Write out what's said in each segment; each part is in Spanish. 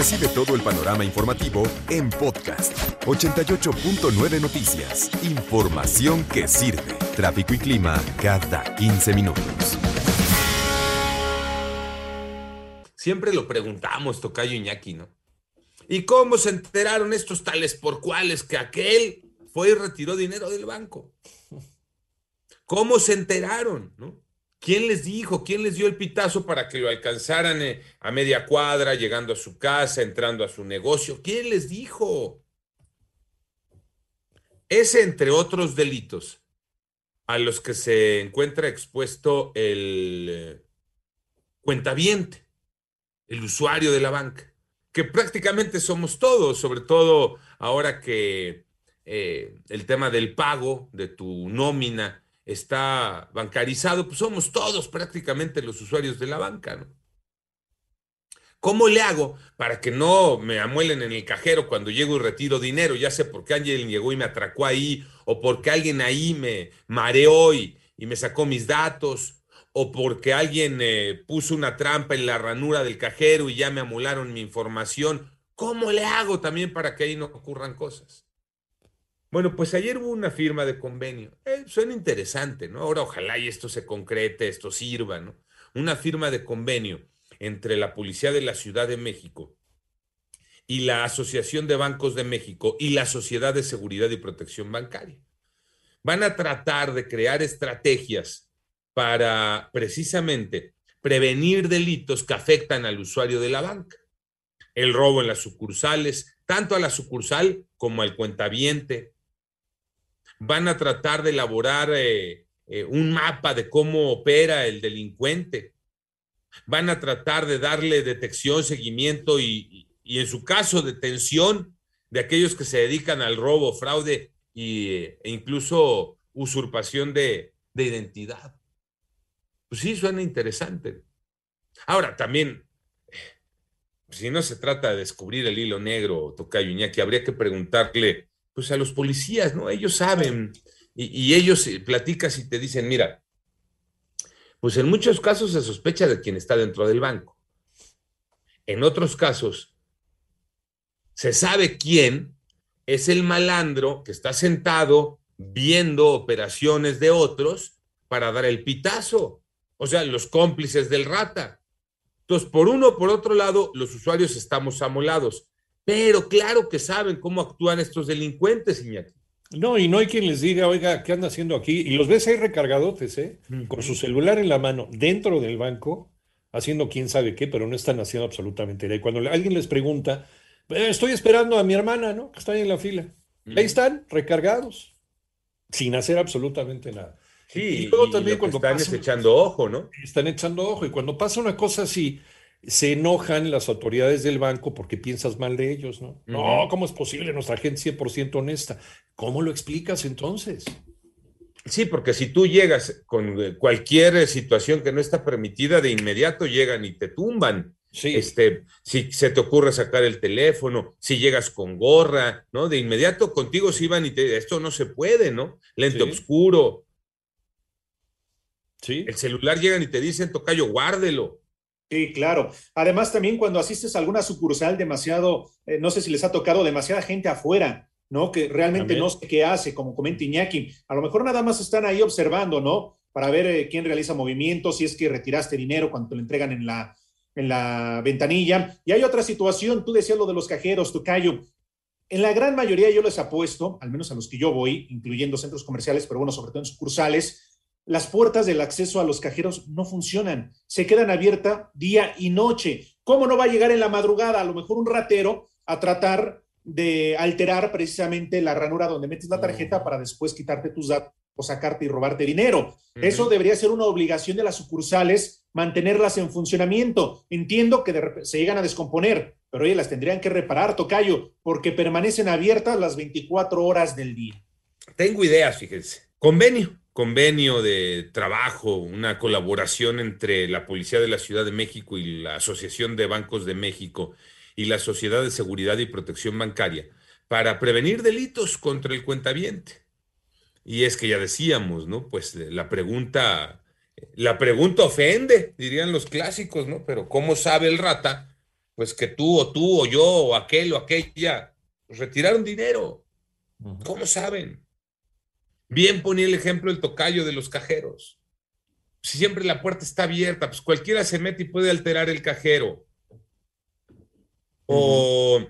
Recibe todo el panorama informativo en podcast 88.9 Noticias. Información que sirve. Tráfico y clima cada 15 minutos. Siempre lo preguntamos, Tocayo Iñaki, ¿no? ¿Y cómo se enteraron estos tales por cuales que aquel fue y retiró dinero del banco? ¿Cómo se enteraron, no? ¿Quién les dijo? ¿Quién les dio el pitazo para que lo alcanzaran eh, a media cuadra, llegando a su casa, entrando a su negocio? ¿Quién les dijo? Ese, entre otros delitos, a los que se encuentra expuesto el eh, cuentaviente, el usuario de la banca, que prácticamente somos todos, sobre todo ahora que eh, el tema del pago de tu nómina está bancarizado, pues somos todos prácticamente los usuarios de la banca, ¿no? ¿Cómo le hago para que no me amuelen en el cajero cuando llego y retiro dinero? Ya sé por qué alguien llegó y me atracó ahí, o porque alguien ahí me mareó y, y me sacó mis datos, o porque alguien eh, puso una trampa en la ranura del cajero y ya me amularon mi información. ¿Cómo le hago también para que ahí no ocurran cosas? Bueno, pues ayer hubo una firma de convenio. Eh, suena interesante, ¿no? Ahora ojalá y esto se concrete, esto sirva, ¿no? Una firma de convenio entre la Policía de la Ciudad de México y la Asociación de Bancos de México y la Sociedad de Seguridad y Protección Bancaria. Van a tratar de crear estrategias para precisamente prevenir delitos que afectan al usuario de la banca. El robo en las sucursales, tanto a la sucursal como al cuentaviente, van a tratar de elaborar eh, eh, un mapa de cómo opera el delincuente, van a tratar de darle detección, seguimiento y, en su caso detención de aquellos que se dedican al robo, fraude e incluso usurpación de, de identidad. Pues sí, suena interesante. Ahora, también, si no se trata de descubrir el hilo negro, Tocayo Iñaki, habría que preguntarle pues a los policías, ¿no? Ellos saben y, ellos eh, platicas y te dicen, mira, pues en muchos casos se sospecha de quien está dentro del banco. En otros casos, se sabe quién es el malandro que está sentado viendo operaciones de otros para dar el pitazo. O sea, los cómplices del rata. Entonces, por uno por otro lado, los usuarios estamos amolados. Pero claro que saben cómo actúan estos delincuentes, Iñaki. No, y no hay quien les diga, oiga, ¿qué anda haciendo aquí? Y los ves ahí recargadotes, ¿eh? Con su celular en la mano, dentro del banco, haciendo quién sabe qué, pero no están haciendo absolutamente nada. Y cuando alguien les pregunta, eh, estoy esperando a mi hermana, ¿no? Que está ahí en la fila. Ahí están, recargados, sin hacer absolutamente nada. Sí, y luego también cuando están echando ojo, ¿no? Están echando ojo. Y cuando pasa una cosa así, se enojan las autoridades del banco porque piensas mal de ellos, ¿no? No, ¿cómo es posible nuestra gente 100% honesta? ¿Cómo lo explicas entonces? Sí, porque si tú llegas con eh, cualquier situación que no está permitida, de inmediato llegan y te tumban. Sí. Este, si se te ocurre sacar el teléfono, si llegas con gorra, ¿no? De inmediato contigo se iban y te, esto no se puede, ¿no? Lente oscuro. Sí. El celular llegan y te dicen, tocayo, guárdelo. Sí, claro. Además, también cuando asistes a alguna sucursal demasiado, eh, no sé si les ha tocado demasiada gente afuera, ¿no? Que realmente no sé qué hace, como comenta Iñaki. A lo mejor nada más están ahí observando, ¿no? Para ver eh, quién realiza movimientos, si es que retiraste dinero cuando te lo entregan en la, en la ventanilla. Y hay otra situación, tú decías lo de los cajeros, Tocayo. En la gran mayoría yo les apuesto, al menos a los que yo voy, incluyendo centros comerciales, pero bueno, sobre todo en sucursales, las puertas del acceso a los cajeros no funcionan, se quedan abiertas día y noche. ¿Cómo no va a llegar en la madrugada a lo mejor un ratero a tratar de alterar precisamente la ranura donde metes la tarjeta para después quitarte tus datos o sacarte y robarte dinero? Eso debería ser una obligación de las sucursales mantenerlas en funcionamiento. Entiendo que se llegan a descomponer, pero oye, las tendrían que reparar, Tocayo, porque permanecen abiertas las 24 horas del día. Tengo ideas, fíjense. Convenio convenio de trabajo, una colaboración entre la Policía de la Ciudad de México y la Asociación de Bancos de México y la Sociedad de Seguridad y Protección Bancaria para prevenir delitos contra el cuentaviente. Y es que ya decíamos, ¿no? Pues la pregunta, la pregunta ofende, dirían los clásicos, ¿no? Pero ¿cómo sabe el rata? pues que tú o tú o yo o aquel o aquella retiraron dinero. ¿Cómo saben? Bien ponía el ejemplo el tocayo de los cajeros. Si siempre la puerta está abierta, pues cualquiera se mete y puede alterar el cajero. O,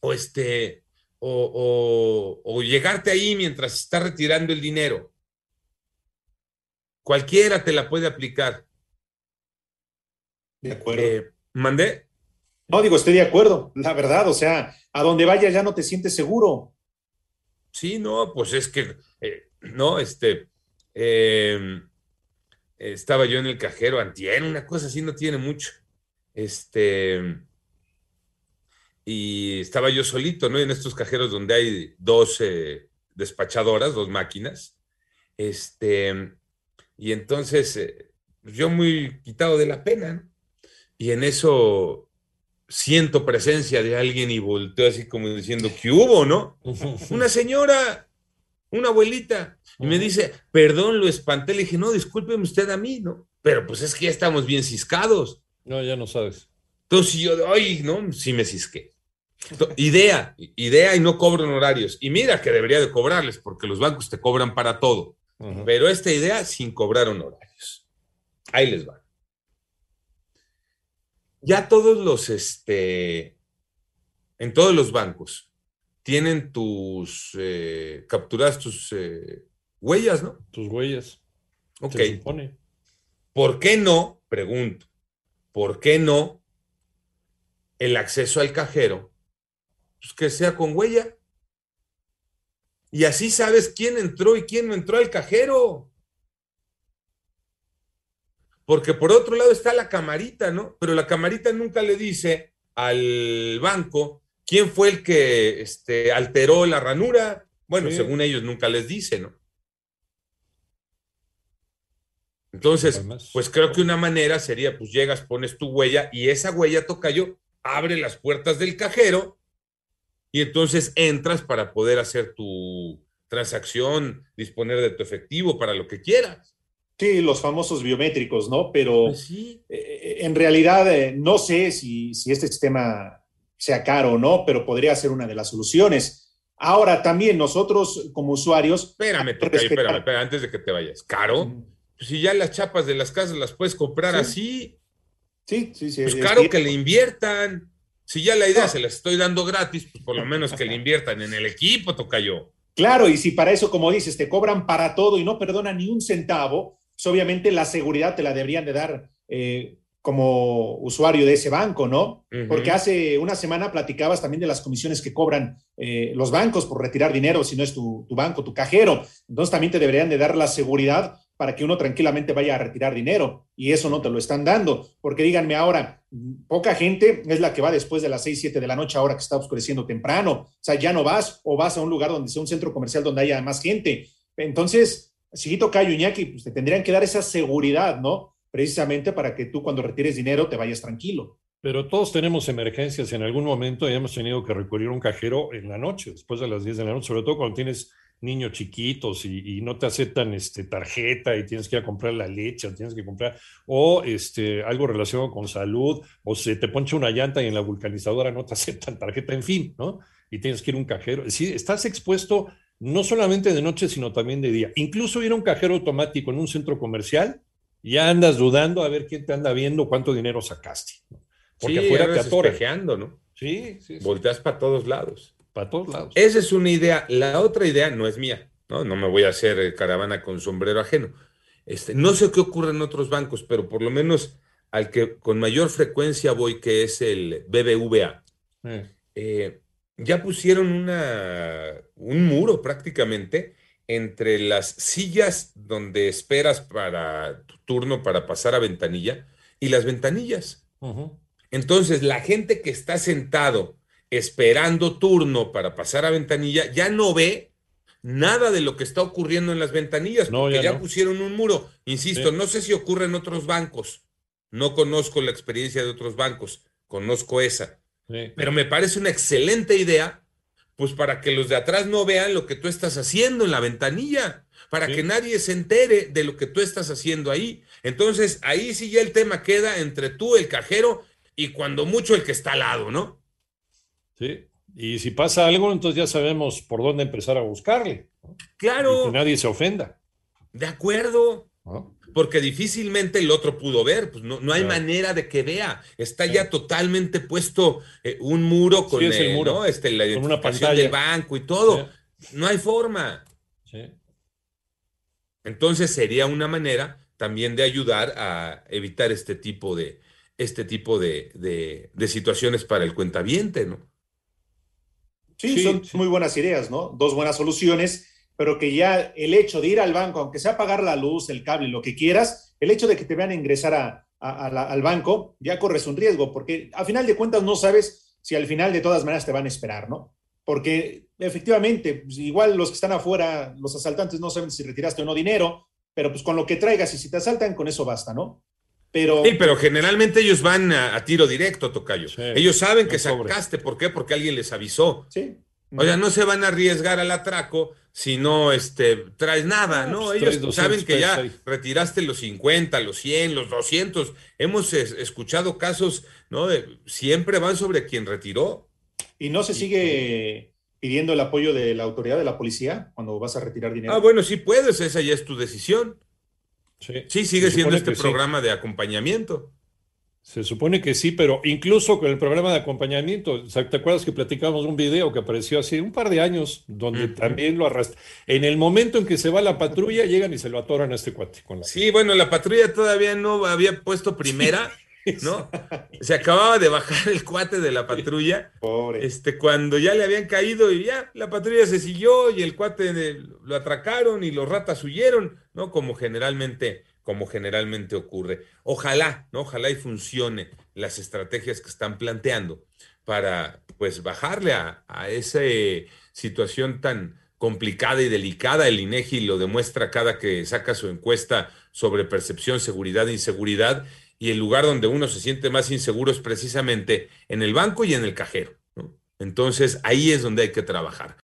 o este, o, o, llegarte ahí mientras está retirando el dinero. Cualquiera te la puede aplicar. De acuerdo. Eh, ¿Mandé? No, digo, estoy de acuerdo, la verdad, o sea, a donde vayas ya no te sientes seguro. Sí, no, pues es que, eh, no, este, em, estaba yo en el cajero antier, una cosa así no tiene mucho, este, y estaba yo solito, ¿no? En estos cajeros donde hay dos eh, despachadoras, dos máquinas, este, y entonces eh, yo muy quitado de la pena, ¿no? Y en eso siento presencia de alguien y volteo así como diciendo, ¿qué hubo, no? Una señora, una abuelita, y me dice, perdón, lo espanté. Le dije, no, discúlpeme usted a mí, ¿no? Pero pues es que ya estamos bien ciscados. No, ya no sabes. Entonces yo, ay, no, sí me cisqué. idea, idea y no cobro horarios. Y mira que debería de cobrarles, porque los bancos te cobran para todo. Pero esta idea sin cobrar honorarios. Ahí les va ya todos los, este, en todos los bancos tienen tus, eh, capturas tus eh, huellas, ¿no? Tus huellas. Ok. ¿Por qué no, pregunto, por qué no el acceso al cajero, pues que sea con huella? Y así sabes quién entró y quién no entró al cajero. Porque por otro lado está la camarita, ¿no? Pero la camarita nunca le dice al banco quién fue el que este, alteró la ranura. Bueno, según ellos nunca les dice, ¿no? Entonces, pues creo que una manera sería, pues llegas, pones tu huella y esa huella toca yo, abre las puertas del cajero y entonces entras para poder hacer tu transacción, disponer de tu efectivo para lo que quieras. Sí, los famosos biométricos, ¿no? Pero pues eh, en realidad eh, no sé si, si, este sistema sea caro o no, pero podría ser una de las soluciones. Ahora también nosotros como usuarios... Espérame, espérame, espérame, antes de que te vayas. ¿Caro? Pues si ya las chapas de las casas las puedes comprar así. Sí, sí, sí. Pues caro que le inviertan. Si ya la idea se la estoy dando gratis, pues por lo menos que le inviertan en el equipo, toca yo. Claro, y si para eso, como dices, te cobran para todo y no perdonan ni un centavo, pues, obviamente la seguridad te la deberían de dar eh, como usuario de ese banco, ¿no? Porque hace una semana platicabas también de las comisiones que cobran eh, los bancos por retirar dinero si no es tu, banco, tu cajero. Entonces también te deberían de dar la seguridad para que uno tranquilamente vaya a retirar dinero y eso no te lo están dando. Porque díganme ahora, poca gente es la que va después de las 6, 7 de la noche ahora que está oscureciendo temprano. O sea, ya no vas o vas a un lugar donde sea un centro comercial donde haya más gente. Entonces, Siguito Cayo Iñaki, pues te tendrían que dar esa seguridad, ¿no? Precisamente para que tú cuando retires dinero te vayas tranquilo. Pero todos tenemos emergencias en algún momento y hemos tenido que recurrir a un cajero en la noche, después de las 10 de la noche, sobre todo cuando tienes niños chiquitos y, no te aceptan este, tarjeta y tienes que ir a comprar la leche o tienes que comprar, o este, algo relacionado con salud, o se te poncha una llanta y en la vulcanizadora no te aceptan tarjeta, en fin, ¿no? Y tienes que ir a un cajero. Sí, estás expuesto no solamente de noche, sino también de día. Incluso ir a un cajero automático en un centro comercial, ya andas dudando a ver quién te anda viendo, cuánto dinero sacaste. Porque afuera te atorejeando, ¿no? Sí, sí, Volteas para todos lados. Para todos lados. Esa es una idea. La otra idea no es mía, ¿no? No me voy a hacer eh, caravana con sombrero ajeno. Este, no sé qué ocurre en otros bancos, pero por lo menos al que con mayor frecuencia voy, que es el BBVA. Eh. Eh, ya pusieron una, un muro prácticamente entre las sillas donde esperas para tu turno para pasar a ventanilla y las ventanillas. Entonces, la gente que está sentado esperando turno para pasar a ventanilla ya no ve nada de lo que está ocurriendo en las ventanillas, no, porque ya, pusieron un muro. Insisto, no sé si ocurre en otros bancos. No conozco la experiencia de otros bancos, conozco esa. Pero me parece una excelente idea, pues para que los de atrás no vean lo que tú estás haciendo en la ventanilla, para que nadie se entere de lo que tú estás haciendo ahí. Entonces, ahí sí ya el tema queda entre tú, el cajero, y cuando mucho el que está al lado, ¿no? Sí. Y si pasa algo, entonces ya sabemos por dónde empezar a buscarle. Claro. que nadie se ofenda. De acuerdo. Porque difícilmente el otro pudo ver, pues no, no hay manera de que vea. Está ya totalmente puesto eh, un muro con el muro. Este, la con una pantalla del banco y todo. No hay forma. Entonces sería una manera también de ayudar a evitar este tipo de, este tipo de, de situaciones para el cuentaviente, ¿no? Sí, son muy buenas ideas, ¿no? Dos buenas soluciones, pero que ya el hecho de ir al banco, aunque sea pagar la luz, el cable, lo que quieras, el hecho de que te vean ingresar a, al banco, ya corres un riesgo, porque a final de cuentas no sabes si al final de todas maneras te van a esperar, ¿no? Porque efectivamente, pues, igual los que están afuera, los asaltantes no saben si retiraste o no dinero, pero pues con lo que traigas y si te asaltan, con eso basta, ¿no? Pero, sí, pero generalmente ellos van a, tiro directo, Tocayo. ellos saben que sacaste. ¿Por qué? Porque alguien les avisó. Sí. O sea, no se van a arriesgar al atraco si no este, traes nada, ¿no? Pues ellos saben que ya retiraste los 50, los 100, los 200. Hemos escuchado casos, ¿no? De, siempre van sobre quien retiró. ¿Y no se sigue pidiendo el apoyo de la autoridad de la policía cuando vas a retirar dinero? Ah, bueno, sí puedes, esa ya es tu decisión. Sí, sigue siendo este programa de acompañamiento. Se supone que sí, pero incluso con el programa de acompañamiento, ¿te acuerdas que platicamos un video que apareció hace un par de años donde también lo arrastra? En el momento en que se va la patrulla, llegan y se lo atoran a este cuate. Con la... Sí, bueno, la patrulla todavía no había puesto primera. ¿no? Se acababa de bajar el cuate de la patrulla. Pobre. Este, cuando ya le habían caído y ya la patrulla se siguió y el cuate lo atracaron y los ratas huyeron, ¿no? Como generalmente, como generalmente ocurre. Ojalá, ¿no? Ojalá y funcione las estrategias que están planteando para, pues, bajarle a, a esa situación tan complicada y delicada. El INEGI lo demuestra cada que saca su encuesta sobre percepción, seguridad e inseguridad y el lugar donde uno se siente más inseguro es precisamente en el banco y en el cajero. Entonces ahí es donde hay que trabajar.